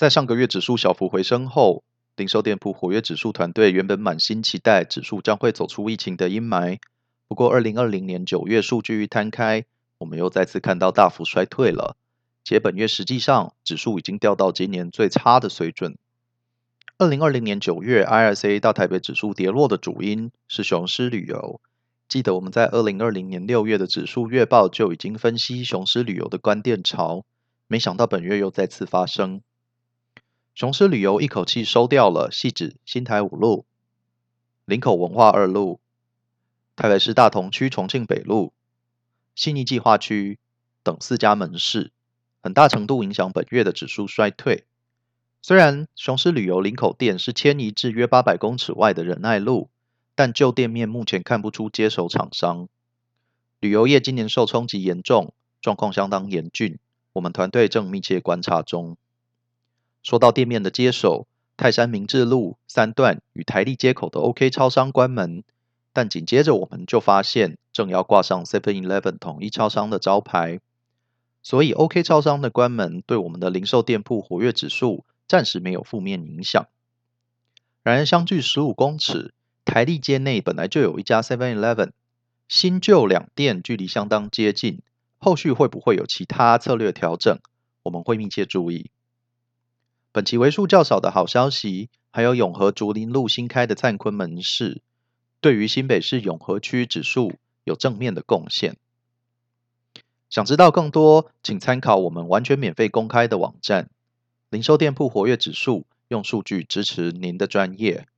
在上个月指数小幅回升后，零售店铺活跃指数团队原本满心期待指数将会走出疫情的阴霾。不过，二零二零年九月数据一摊开，我们又再次看到大幅衰退了。且本月实际上指数已经掉到今年最差的水准。二零二零年九月 ISA 大台北指数跌落的主因是雄狮旅游。记得我们在二零二零年六月的指数月报就已经分析雄狮旅游的关店潮，没想到本月又再次发生。雄狮旅游一口气收掉了汐止新台五路、林口文化二路、台北市大同区重庆北路、信义计划区等四家门市，很大程度影响本月的指数衰退。虽然雄狮旅游林口店是迁移至约八百公尺外的仁爱路，但旧店面目前看不出接手厂商。旅游业今年受冲击严重，状况相当严峻，我们团队正密切观察中。说到店面的接手，泰山明治路三段与台立街口的 OK 超商关门，但紧接着我们就发现正要挂上 Seven Eleven 统一超商的招牌，所以 OK 超商的关门对我们的零售店铺活跃指数暂时没有负面影响。然而，相距十五公尺，台立街内本来就有一家 Seven Eleven，新旧两店距离相当接近，后续会不会有其他策略调整？我们会密切注意。本期为数较少的好消息，还有永和竹林路新开的灿坤门市，对于新北市永和区指数有正面的贡献。想知道更多，请参考我们完全免费公开的网站——零售店铺活跃指数，用数据支持您的专业。